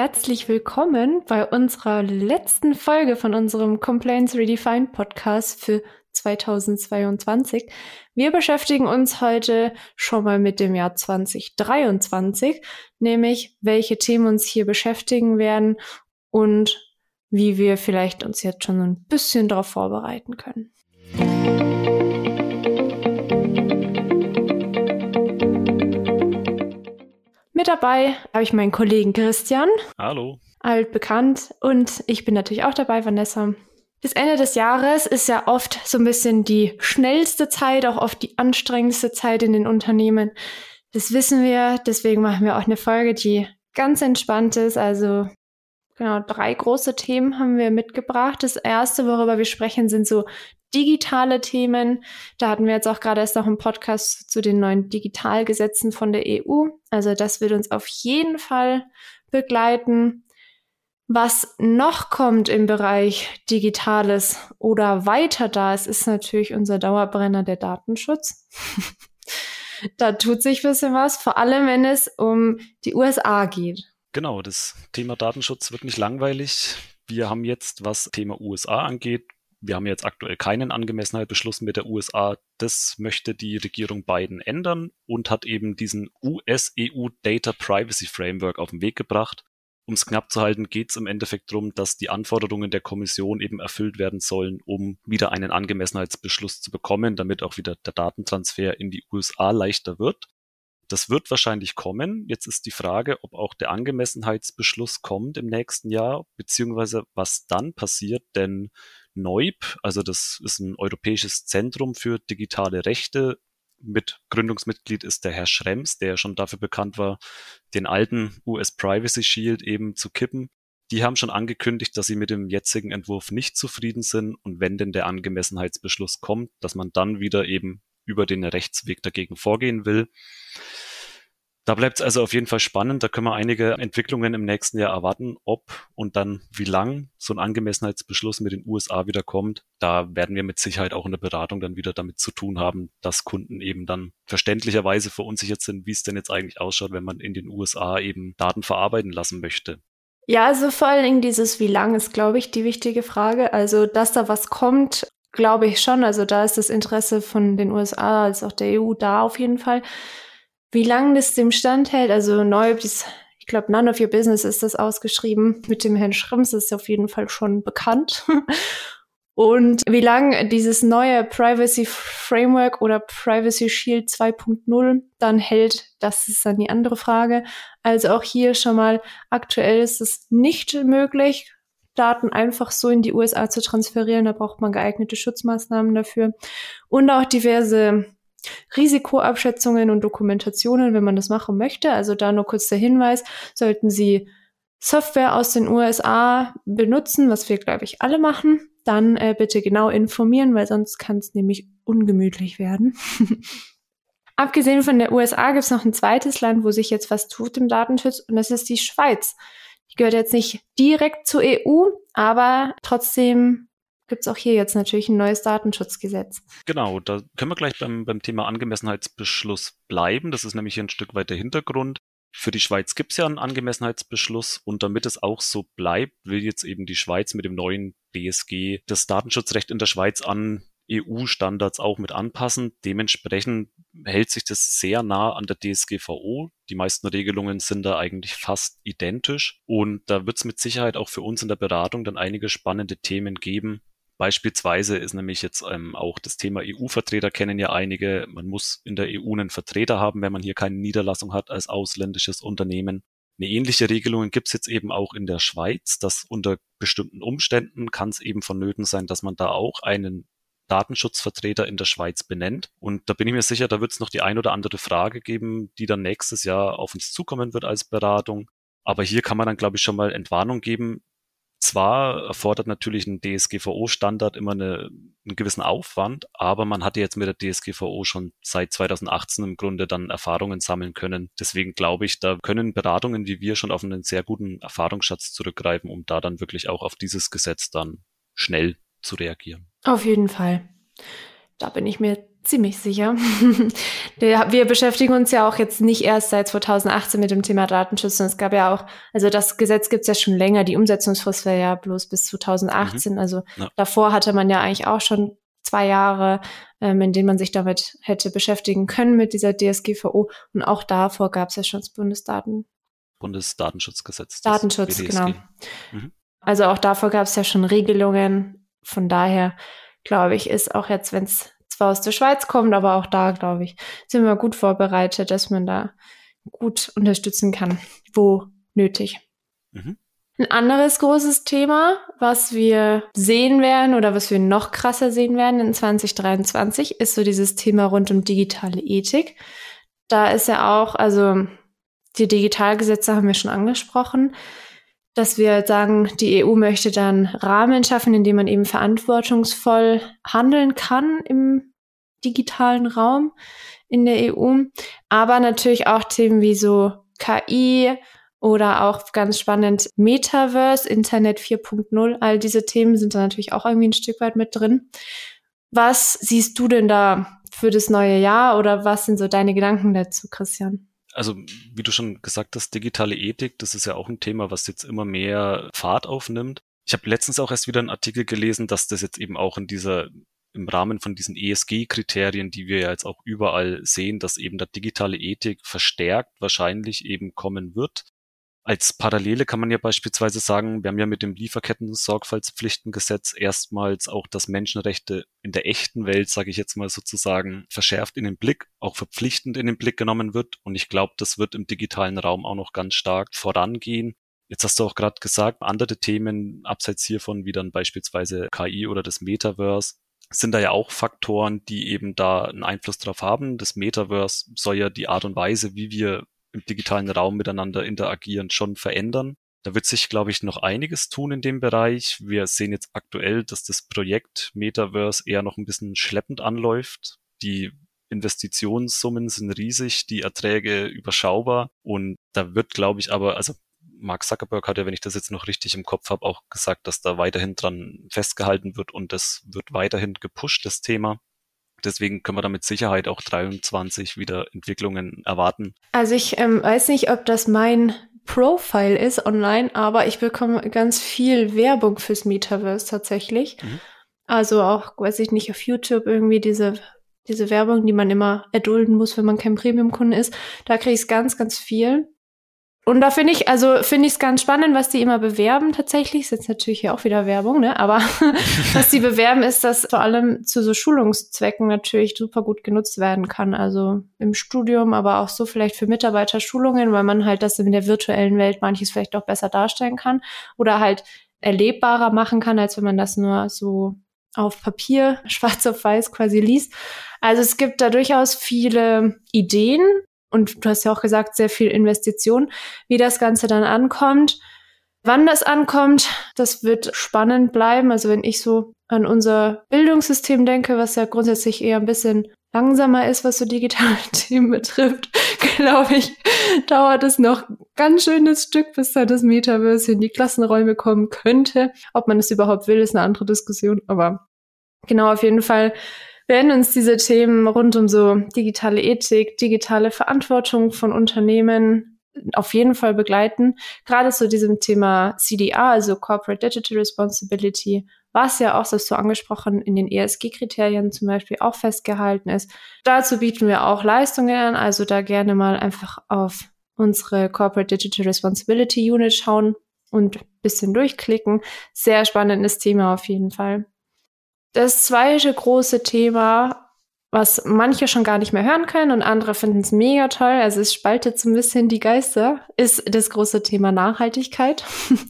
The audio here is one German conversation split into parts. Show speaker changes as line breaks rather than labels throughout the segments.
herzlich willkommen bei unserer letzten Folge von unserem Complaints Redefined Podcast für 2022. Wir beschäftigen uns heute schon mal mit dem Jahr 2023, nämlich welche Themen uns hier beschäftigen werden und wie wir vielleicht uns jetzt schon ein bisschen darauf vorbereiten können. Mit dabei habe ich meinen Kollegen Christian.
Hallo.
Altbekannt. Und ich bin natürlich auch dabei, Vanessa. Bis Ende des Jahres ist ja oft so ein bisschen die schnellste Zeit, auch oft die anstrengendste Zeit in den Unternehmen. Das wissen wir. Deswegen machen wir auch eine Folge, die ganz entspannt ist. Also genau, drei große Themen haben wir mitgebracht. Das erste, worüber wir sprechen, sind so digitale Themen. Da hatten wir jetzt auch gerade erst noch einen Podcast zu den neuen Digitalgesetzen von der EU. Also das wird uns auf jeden Fall begleiten. Was noch kommt im Bereich Digitales oder weiter da ist, ist natürlich unser Dauerbrenner der Datenschutz. da tut sich ein bisschen was, vor allem wenn es um die USA geht.
Genau, das Thema Datenschutz wird nicht langweilig. Wir haben jetzt, was Thema USA angeht, wir haben jetzt aktuell keinen Angemessenheitsbeschluss mit der USA. Das möchte die Regierung Biden ändern und hat eben diesen US-EU Data Privacy Framework auf den Weg gebracht. Um es knapp zu halten, geht es im Endeffekt darum, dass die Anforderungen der Kommission eben erfüllt werden sollen, um wieder einen Angemessenheitsbeschluss zu bekommen, damit auch wieder der Datentransfer in die USA leichter wird. Das wird wahrscheinlich kommen. Jetzt ist die Frage, ob auch der Angemessenheitsbeschluss kommt im nächsten Jahr, beziehungsweise was dann passiert, denn NEUB, also das ist ein europäisches Zentrum für digitale Rechte. Mit Gründungsmitglied ist der Herr Schrems, der schon dafür bekannt war, den alten US Privacy Shield eben zu kippen. Die haben schon angekündigt, dass sie mit dem jetzigen Entwurf nicht zufrieden sind und wenn denn der Angemessenheitsbeschluss kommt, dass man dann wieder eben über den Rechtsweg dagegen vorgehen will. Da bleibt es also auf jeden Fall spannend. Da können wir einige Entwicklungen im nächsten Jahr erwarten, ob und dann wie lang so ein Angemessenheitsbeschluss mit den USA wieder kommt. Da werden wir mit Sicherheit auch in der Beratung dann wieder damit zu tun haben, dass Kunden eben dann verständlicherweise verunsichert sind, wie es denn jetzt eigentlich ausschaut, wenn man in den USA eben Daten verarbeiten lassen möchte.
Ja, also vor allen Dingen dieses wie lang ist, glaube ich, die wichtige Frage. Also, dass da was kommt, glaube ich schon. Also da ist das Interesse von den USA als auch der EU da auf jeden Fall. Wie lange das dem standhält, also neu, ich glaube, None of Your Business ist das ausgeschrieben. Mit dem Herrn Schrimms ist auf jeden Fall schon bekannt. Und wie lange dieses neue Privacy Framework oder Privacy Shield 2.0 dann hält, das ist dann die andere Frage. Also auch hier schon mal aktuell ist es nicht möglich, Daten einfach so in die USA zu transferieren. Da braucht man geeignete Schutzmaßnahmen dafür. Und auch diverse Risikoabschätzungen und Dokumentationen, wenn man das machen möchte. Also da nur kurz der Hinweis, sollten Sie Software aus den USA benutzen, was wir, glaube ich, alle machen, dann äh, bitte genau informieren, weil sonst kann es nämlich ungemütlich werden. Abgesehen von der USA gibt es noch ein zweites Land, wo sich jetzt was tut im Datenschutz, und das ist die Schweiz. Gehört jetzt nicht direkt zur EU, aber trotzdem gibt es auch hier jetzt natürlich ein neues Datenschutzgesetz.
Genau, da können wir gleich beim, beim Thema Angemessenheitsbeschluss bleiben. Das ist nämlich ein Stück weit der Hintergrund. Für die Schweiz gibt es ja einen Angemessenheitsbeschluss und damit es auch so bleibt, will jetzt eben die Schweiz mit dem neuen BSG das Datenschutzrecht in der Schweiz an EU-Standards auch mit anpassen. Dementsprechend hält sich das sehr nah an der DSGVO. Die meisten Regelungen sind da eigentlich fast identisch und da wird es mit Sicherheit auch für uns in der Beratung dann einige spannende Themen geben, Beispielsweise ist nämlich jetzt ähm, auch das Thema EU-Vertreter kennen ja einige. Man muss in der EU einen Vertreter haben, wenn man hier keine Niederlassung hat als ausländisches Unternehmen. Eine ähnliche Regelung gibt es jetzt eben auch in der Schweiz, dass unter bestimmten Umständen kann es eben vonnöten sein, dass man da auch einen Datenschutzvertreter in der Schweiz benennt. Und da bin ich mir sicher, da wird es noch die ein oder andere Frage geben, die dann nächstes Jahr auf uns zukommen wird als Beratung. Aber hier kann man dann, glaube ich, schon mal Entwarnung geben. Zwar erfordert natürlich ein DSGVO-Standard immer eine, einen gewissen Aufwand, aber man hatte jetzt mit der DSGVO schon seit 2018 im Grunde dann Erfahrungen sammeln können. Deswegen glaube ich, da können Beratungen wie wir schon auf einen sehr guten Erfahrungsschatz zurückgreifen, um da dann wirklich auch auf dieses Gesetz dann schnell zu reagieren.
Auf jeden Fall. Da bin ich mir ziemlich sicher. Wir beschäftigen uns ja auch jetzt nicht erst seit 2018 mit dem Thema Datenschutz. Und es gab ja auch, also das Gesetz gibt es ja schon länger. Die Umsetzungsfrist wäre ja bloß bis 2018. Mhm. Also ja. davor hatte man ja eigentlich auch schon zwei Jahre, ähm, in denen man sich damit hätte beschäftigen können mit dieser DSGVO. Und auch davor gab es ja schon das Bundesdaten.
Bundesdatenschutzgesetz.
Datenschutz, BDSG. genau. Mhm. Also auch davor gab es ja schon Regelungen. Von daher glaube ich, ist auch jetzt, wenn es zwar aus der Schweiz kommt, aber auch da, glaube ich, sind wir gut vorbereitet, dass man da gut unterstützen kann, wo nötig. Mhm. Ein anderes großes Thema, was wir sehen werden oder was wir noch krasser sehen werden in 2023, ist so dieses Thema rund um digitale Ethik. Da ist ja auch, also die Digitalgesetze haben wir schon angesprochen dass wir sagen, die EU möchte dann Rahmen schaffen, in dem man eben verantwortungsvoll handeln kann im digitalen Raum in der EU. Aber natürlich auch Themen wie so KI oder auch ganz spannend Metaverse, Internet 4.0. All diese Themen sind da natürlich auch irgendwie ein Stück weit mit drin. Was siehst du denn da für das neue Jahr oder was sind so deine Gedanken dazu, Christian?
Also wie du schon gesagt hast, digitale Ethik, das ist ja auch ein Thema, was jetzt immer mehr Fahrt aufnimmt. Ich habe letztens auch erst wieder einen Artikel gelesen, dass das jetzt eben auch in dieser im Rahmen von diesen ESG-Kriterien, die wir ja jetzt auch überall sehen, dass eben der digitale Ethik verstärkt wahrscheinlich eben kommen wird. Als Parallele kann man ja beispielsweise sagen, wir haben ja mit dem Lieferketten-Sorgfaltspflichtengesetz erstmals auch das Menschenrechte in der echten Welt, sage ich jetzt mal sozusagen, verschärft in den Blick, auch verpflichtend in den Blick genommen wird. Und ich glaube, das wird im digitalen Raum auch noch ganz stark vorangehen. Jetzt hast du auch gerade gesagt, andere Themen abseits hiervon, wie dann beispielsweise KI oder das Metaverse, sind da ja auch Faktoren, die eben da einen Einfluss drauf haben. Das Metaverse soll ja die Art und Weise, wie wir im digitalen Raum miteinander interagieren, schon verändern. Da wird sich, glaube ich, noch einiges tun in dem Bereich. Wir sehen jetzt aktuell, dass das Projekt Metaverse eher noch ein bisschen schleppend anläuft. Die Investitionssummen sind riesig, die Erträge überschaubar und da wird, glaube ich, aber, also Mark Zuckerberg hat ja, wenn ich das jetzt noch richtig im Kopf habe, auch gesagt, dass da weiterhin dran festgehalten wird und das wird weiterhin gepusht, das Thema. Deswegen können wir da mit Sicherheit auch 23 wieder Entwicklungen erwarten.
Also ich ähm, weiß nicht, ob das mein Profile ist online, aber ich bekomme ganz viel Werbung fürs Metaverse tatsächlich. Mhm. Also auch, weiß ich nicht, auf YouTube irgendwie diese, diese Werbung, die man immer erdulden muss, wenn man kein Premium-Kunde ist. Da kriege ich es ganz, ganz viel. Und da finde ich, also finde ich es ganz spannend, was die immer bewerben tatsächlich. Ist jetzt natürlich hier auch wieder Werbung, ne? Aber was die bewerben, ist, dass vor allem zu so Schulungszwecken natürlich super gut genutzt werden kann. Also im Studium, aber auch so vielleicht für Mitarbeiterschulungen, weil man halt das in der virtuellen Welt manches vielleicht auch besser darstellen kann oder halt erlebbarer machen kann, als wenn man das nur so auf Papier, schwarz auf weiß quasi liest. Also es gibt da durchaus viele Ideen, und du hast ja auch gesagt, sehr viel Investition, wie das Ganze dann ankommt. Wann das ankommt, das wird spannend bleiben. Also wenn ich so an unser Bildungssystem denke, was ja grundsätzlich eher ein bisschen langsamer ist, was so digitale Themen betrifft, glaube ich, dauert es noch ganz schönes Stück, bis da das Metaverse in die Klassenräume kommen könnte. Ob man es überhaupt will, ist eine andere Diskussion. Aber genau, auf jeden Fall werden uns diese Themen rund um so digitale Ethik, digitale Verantwortung von Unternehmen auf jeden Fall begleiten. Gerade zu diesem Thema CDR, also Corporate Digital Responsibility, was ja auch, das so angesprochen, in den ESG-Kriterien zum Beispiel auch festgehalten ist. Dazu bieten wir auch Leistungen an, also da gerne mal einfach auf unsere Corporate Digital Responsibility Unit schauen und bisschen durchklicken. Sehr spannendes Thema auf jeden Fall. Das zweite große Thema, was manche schon gar nicht mehr hören können und andere finden es mega toll, also es spaltet so ein bisschen die Geister, ist das große Thema Nachhaltigkeit.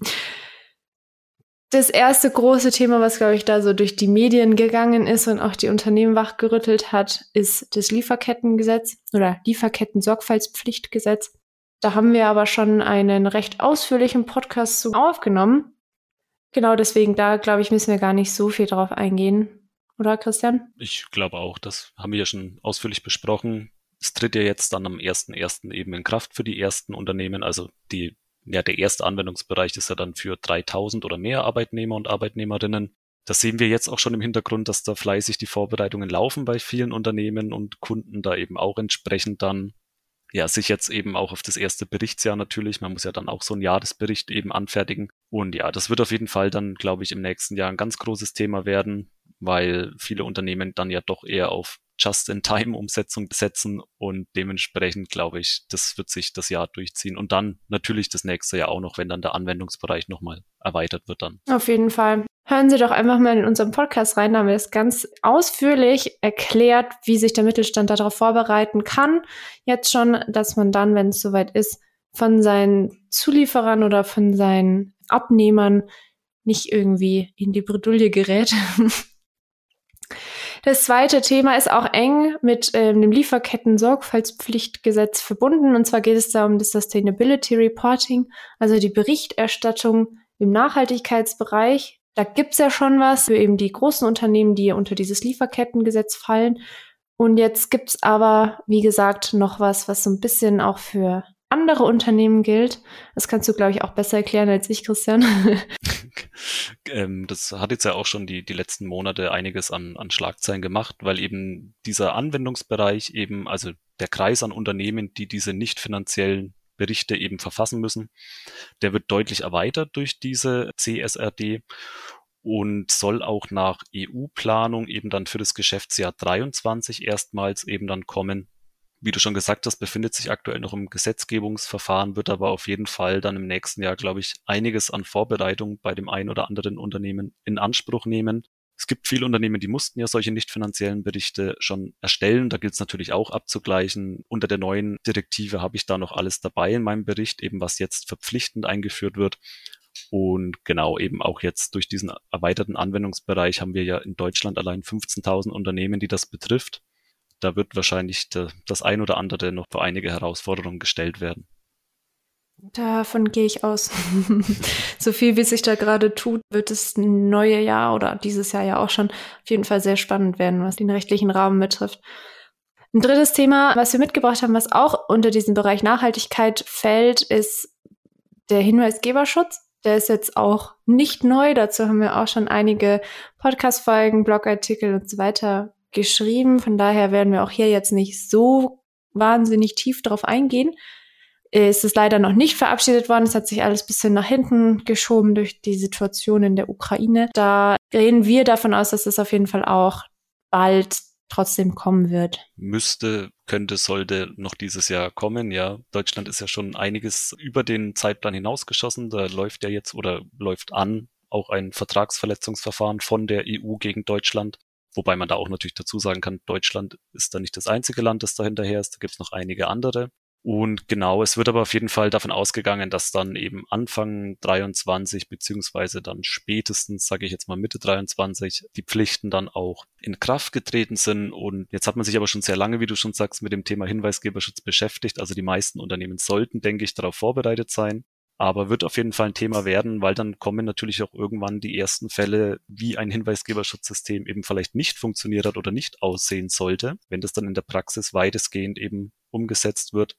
Das erste große Thema, was, glaube ich, da so durch die Medien gegangen ist und auch die Unternehmen wachgerüttelt hat, ist das Lieferkettengesetz oder Lieferketten-Sorgfaltspflichtgesetz. Da haben wir aber schon einen recht ausführlichen Podcast zu aufgenommen. Genau deswegen, da glaube ich, müssen wir gar nicht so viel drauf eingehen. Oder Christian?
Ich glaube auch, das haben wir ja schon ausführlich besprochen. Es tritt ja jetzt dann am 1.1. eben in Kraft für die ersten Unternehmen. Also die, ja, der erste Anwendungsbereich ist ja dann für 3000 oder mehr Arbeitnehmer und Arbeitnehmerinnen. Das sehen wir jetzt auch schon im Hintergrund, dass da fleißig die Vorbereitungen laufen bei vielen Unternehmen und Kunden da eben auch entsprechend dann ja, sich jetzt eben auch auf das erste Berichtsjahr natürlich. Man muss ja dann auch so einen Jahresbericht eben anfertigen. Und ja, das wird auf jeden Fall dann, glaube ich, im nächsten Jahr ein ganz großes Thema werden, weil viele Unternehmen dann ja doch eher auf Just-in-Time-Umsetzung setzen und dementsprechend glaube ich, das wird sich das Jahr durchziehen und dann natürlich das nächste Jahr auch noch, wenn dann der Anwendungsbereich nochmal erweitert wird dann.
Auf jeden Fall. Hören Sie doch einfach mal in unserem Podcast rein, da haben wir es ganz ausführlich erklärt, wie sich der Mittelstand darauf vorbereiten kann. Jetzt schon, dass man dann, wenn es soweit ist, von seinen Zulieferern oder von seinen Abnehmern nicht irgendwie in die Bredouille gerät. Das zweite Thema ist auch eng mit ähm, dem Lieferketten-Sorgfaltspflichtgesetz verbunden. Und zwar geht es da um das Sustainability Reporting, also die Berichterstattung im Nachhaltigkeitsbereich. Da gibt's ja schon was für eben die großen Unternehmen, die unter dieses Lieferkettengesetz fallen. Und jetzt gibt's aber, wie gesagt, noch was, was so ein bisschen auch für andere Unternehmen gilt. Das kannst du, glaube ich, auch besser erklären als ich, Christian.
ähm, das hat jetzt ja auch schon die, die letzten Monate einiges an, an Schlagzeilen gemacht, weil eben dieser Anwendungsbereich eben, also der Kreis an Unternehmen, die diese nicht finanziellen Berichte eben verfassen müssen, der wird deutlich erweitert durch diese CSRD und soll auch nach EU-Planung eben dann für das Geschäftsjahr 23 erstmals eben dann kommen wie du schon gesagt hast, befindet sich aktuell noch im Gesetzgebungsverfahren, wird aber auf jeden Fall dann im nächsten Jahr, glaube ich, einiges an Vorbereitung bei dem einen oder anderen Unternehmen in Anspruch nehmen. Es gibt viele Unternehmen, die mussten ja solche nicht finanziellen Berichte schon erstellen. Da gilt es natürlich auch abzugleichen. Unter der neuen Direktive habe ich da noch alles dabei in meinem Bericht, eben was jetzt verpflichtend eingeführt wird. Und genau eben auch jetzt durch diesen erweiterten Anwendungsbereich haben wir ja in Deutschland allein 15.000 Unternehmen, die das betrifft da wird wahrscheinlich das ein oder andere noch vor einige Herausforderungen gestellt werden.
Davon gehe ich aus. so viel, wie sich da gerade tut, wird das neue Jahr oder dieses Jahr ja auch schon auf jeden Fall sehr spannend werden, was den rechtlichen Rahmen betrifft. Ein drittes Thema, was wir mitgebracht haben, was auch unter diesen Bereich Nachhaltigkeit fällt, ist der Hinweisgeberschutz. Der ist jetzt auch nicht neu. Dazu haben wir auch schon einige Podcast-Folgen, Blogartikel und so weiter geschrieben. Von daher werden wir auch hier jetzt nicht so wahnsinnig tief drauf eingehen. Es ist leider noch nicht verabschiedet worden. Es hat sich alles bisschen nach hinten geschoben durch die Situation in der Ukraine. Da reden wir davon aus, dass es auf jeden Fall auch bald trotzdem kommen wird.
Müsste, könnte, sollte noch dieses Jahr kommen. Ja, Deutschland ist ja schon einiges über den Zeitplan hinausgeschossen. Da läuft ja jetzt oder läuft an auch ein Vertragsverletzungsverfahren von der EU gegen Deutschland. Wobei man da auch natürlich dazu sagen kann, Deutschland ist da nicht das einzige Land, das da hinterher ist. Da gibt es noch einige andere. Und genau, es wird aber auf jeden Fall davon ausgegangen, dass dann eben Anfang 23 beziehungsweise dann spätestens, sage ich jetzt mal Mitte 23, die Pflichten dann auch in Kraft getreten sind. Und jetzt hat man sich aber schon sehr lange, wie du schon sagst, mit dem Thema Hinweisgeberschutz beschäftigt. Also die meisten Unternehmen sollten, denke ich, darauf vorbereitet sein aber wird auf jeden Fall ein Thema werden, weil dann kommen natürlich auch irgendwann die ersten Fälle, wie ein Hinweisgeberschutzsystem eben vielleicht nicht funktioniert hat oder nicht aussehen sollte, wenn das dann in der Praxis weitestgehend eben umgesetzt wird.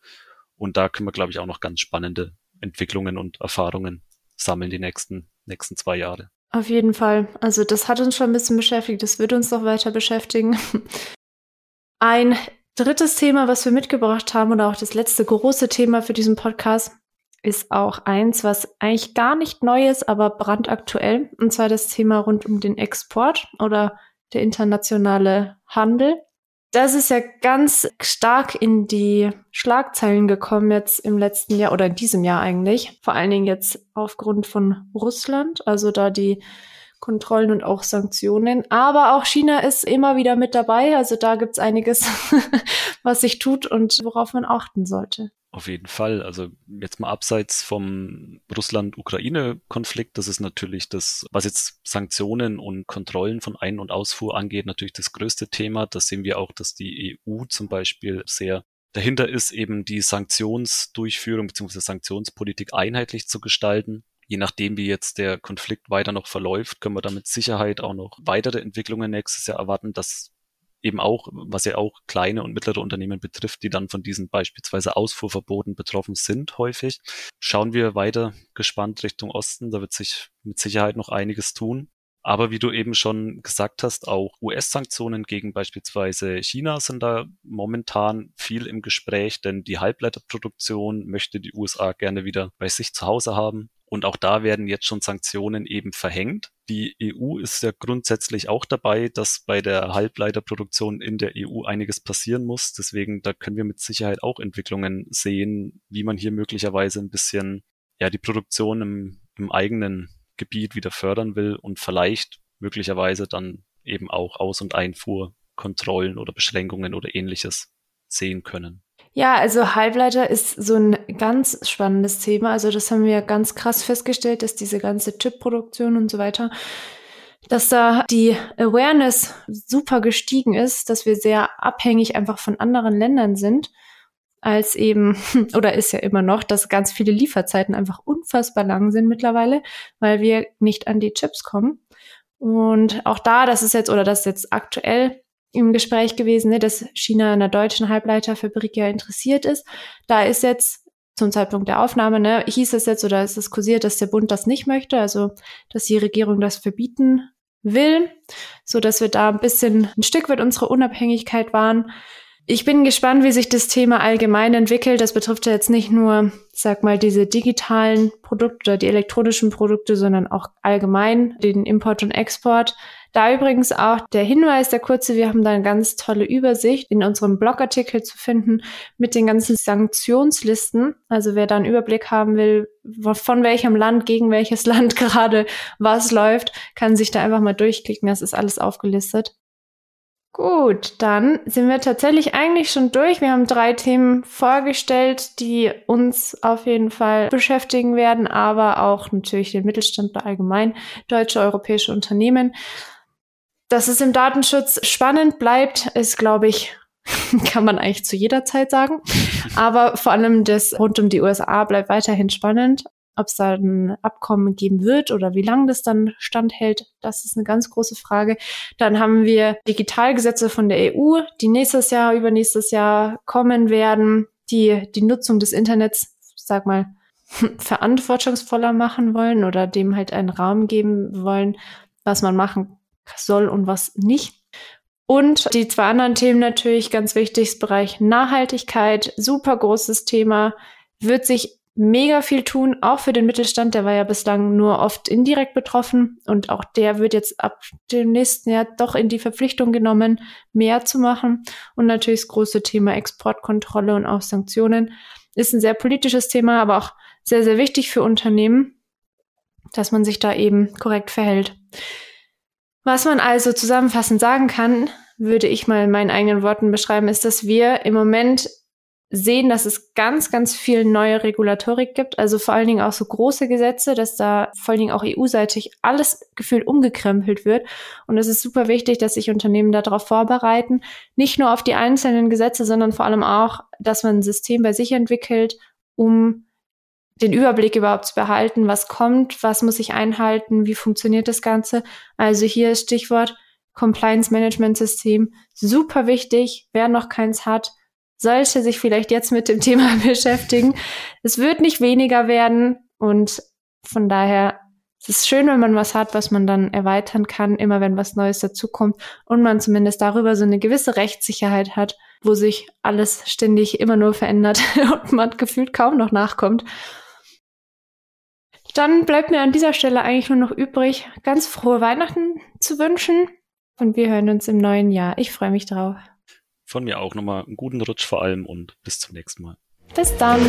Und da können wir, glaube ich, auch noch ganz spannende Entwicklungen und Erfahrungen sammeln die nächsten, nächsten zwei Jahre.
Auf jeden Fall. Also das hat uns schon ein bisschen beschäftigt, das wird uns noch weiter beschäftigen. Ein drittes Thema, was wir mitgebracht haben oder auch das letzte große Thema für diesen Podcast ist auch eins, was eigentlich gar nicht neu ist, aber brandaktuell. Und zwar das Thema rund um den Export oder der internationale Handel. Das ist ja ganz stark in die Schlagzeilen gekommen jetzt im letzten Jahr oder in diesem Jahr eigentlich. Vor allen Dingen jetzt aufgrund von Russland, also da die Kontrollen und auch Sanktionen. Aber auch China ist immer wieder mit dabei. Also da gibt's einiges, was sich tut und worauf man achten sollte.
Auf jeden Fall. Also jetzt mal abseits vom Russland-Ukraine-Konflikt, das ist natürlich das, was jetzt Sanktionen und Kontrollen von Ein- und Ausfuhr angeht, natürlich das größte Thema. Das sehen wir auch, dass die EU zum Beispiel sehr dahinter ist, eben die Sanktionsdurchführung bzw. Sanktionspolitik einheitlich zu gestalten. Je nachdem, wie jetzt der Konflikt weiter noch verläuft, können wir da mit Sicherheit auch noch weitere Entwicklungen nächstes Jahr erwarten, dass eben auch, was ja auch kleine und mittlere Unternehmen betrifft, die dann von diesen beispielsweise Ausfuhrverboten betroffen sind häufig. Schauen wir weiter gespannt Richtung Osten, da wird sich mit Sicherheit noch einiges tun. Aber wie du eben schon gesagt hast, auch US-Sanktionen gegen beispielsweise China sind da momentan viel im Gespräch, denn die Halbleiterproduktion möchte die USA gerne wieder bei sich zu Hause haben. Und auch da werden jetzt schon Sanktionen eben verhängt. Die EU ist ja grundsätzlich auch dabei, dass bei der Halbleiterproduktion in der EU einiges passieren muss. Deswegen, da können wir mit Sicherheit auch Entwicklungen sehen, wie man hier möglicherweise ein bisschen, ja, die Produktion im, im eigenen Gebiet wieder fördern will und vielleicht möglicherweise dann eben auch Aus- und Einfuhrkontrollen oder Beschränkungen oder ähnliches sehen können.
Ja, also Halbleiter ist so ein ganz spannendes Thema. Also das haben wir ganz krass festgestellt, dass diese ganze Chipproduktion und so weiter, dass da die Awareness super gestiegen ist, dass wir sehr abhängig einfach von anderen Ländern sind, als eben, oder ist ja immer noch, dass ganz viele Lieferzeiten einfach unfassbar lang sind mittlerweile, weil wir nicht an die Chips kommen. Und auch da, das ist jetzt, oder das ist jetzt aktuell im Gespräch gewesen, ne, dass China einer deutschen Halbleiterfabrik ja interessiert ist. Da ist jetzt zum Zeitpunkt der Aufnahme, ne, hieß es jetzt oder ist es kursiert, dass der Bund das nicht möchte, also dass die Regierung das verbieten will, so dass wir da ein bisschen ein Stück weit unsere Unabhängigkeit wahren. Ich bin gespannt, wie sich das Thema allgemein entwickelt. Das betrifft ja jetzt nicht nur, sag mal, diese digitalen Produkte oder die elektronischen Produkte, sondern auch allgemein den Import und Export. Da übrigens auch der Hinweis, der kurze, wir haben da eine ganz tolle Übersicht in unserem Blogartikel zu finden mit den ganzen Sanktionslisten. Also wer da einen Überblick haben will, von welchem Land gegen welches Land gerade was läuft, kann sich da einfach mal durchklicken. Das ist alles aufgelistet. Gut, dann sind wir tatsächlich eigentlich schon durch. Wir haben drei Themen vorgestellt, die uns auf jeden Fall beschäftigen werden, aber auch natürlich den Mittelstand allgemein, deutsche, europäische Unternehmen. Dass es im Datenschutz spannend bleibt, ist, glaube ich, kann man eigentlich zu jeder Zeit sagen. Aber vor allem das rund um die USA bleibt weiterhin spannend. Ob es da ein Abkommen geben wird oder wie lange das dann standhält, das ist eine ganz große Frage. Dann haben wir Digitalgesetze von der EU, die nächstes Jahr, übernächstes Jahr kommen werden, die die Nutzung des Internets, sag mal, verantwortungsvoller machen wollen oder dem halt einen Raum geben wollen, was man machen soll und was nicht. Und die zwei anderen Themen natürlich ganz wichtig, das Bereich Nachhaltigkeit, super großes Thema, wird sich mega viel tun, auch für den Mittelstand, der war ja bislang nur oft indirekt betroffen und auch der wird jetzt ab dem nächsten Jahr doch in die Verpflichtung genommen, mehr zu machen. Und natürlich das große Thema Exportkontrolle und auch Sanktionen ist ein sehr politisches Thema, aber auch sehr, sehr wichtig für Unternehmen, dass man sich da eben korrekt verhält. Was man also zusammenfassend sagen kann, würde ich mal in meinen eigenen Worten beschreiben, ist, dass wir im Moment sehen, dass es ganz, ganz viel neue Regulatorik gibt, also vor allen Dingen auch so große Gesetze, dass da vor allen Dingen auch EU-seitig alles gefühlt umgekrempelt wird. Und es ist super wichtig, dass sich Unternehmen darauf vorbereiten, nicht nur auf die einzelnen Gesetze, sondern vor allem auch, dass man ein System bei sich entwickelt, um den Überblick überhaupt zu behalten, was kommt, was muss ich einhalten, wie funktioniert das Ganze. Also hier ist Stichwort Compliance Management System, super wichtig, wer noch keins hat, sollte sich vielleicht jetzt mit dem Thema beschäftigen. Es wird nicht weniger werden und von daher es ist schön, wenn man was hat, was man dann erweitern kann, immer wenn was Neues dazukommt und man zumindest darüber so eine gewisse Rechtssicherheit hat, wo sich alles ständig immer nur verändert und man gefühlt kaum noch nachkommt. Dann bleibt mir an dieser Stelle eigentlich nur noch übrig, ganz frohe Weihnachten zu wünschen. Und wir hören uns im neuen Jahr. Ich freue mich drauf.
Von mir auch nochmal einen guten Rutsch vor allem und bis zum nächsten Mal.
Bis dann.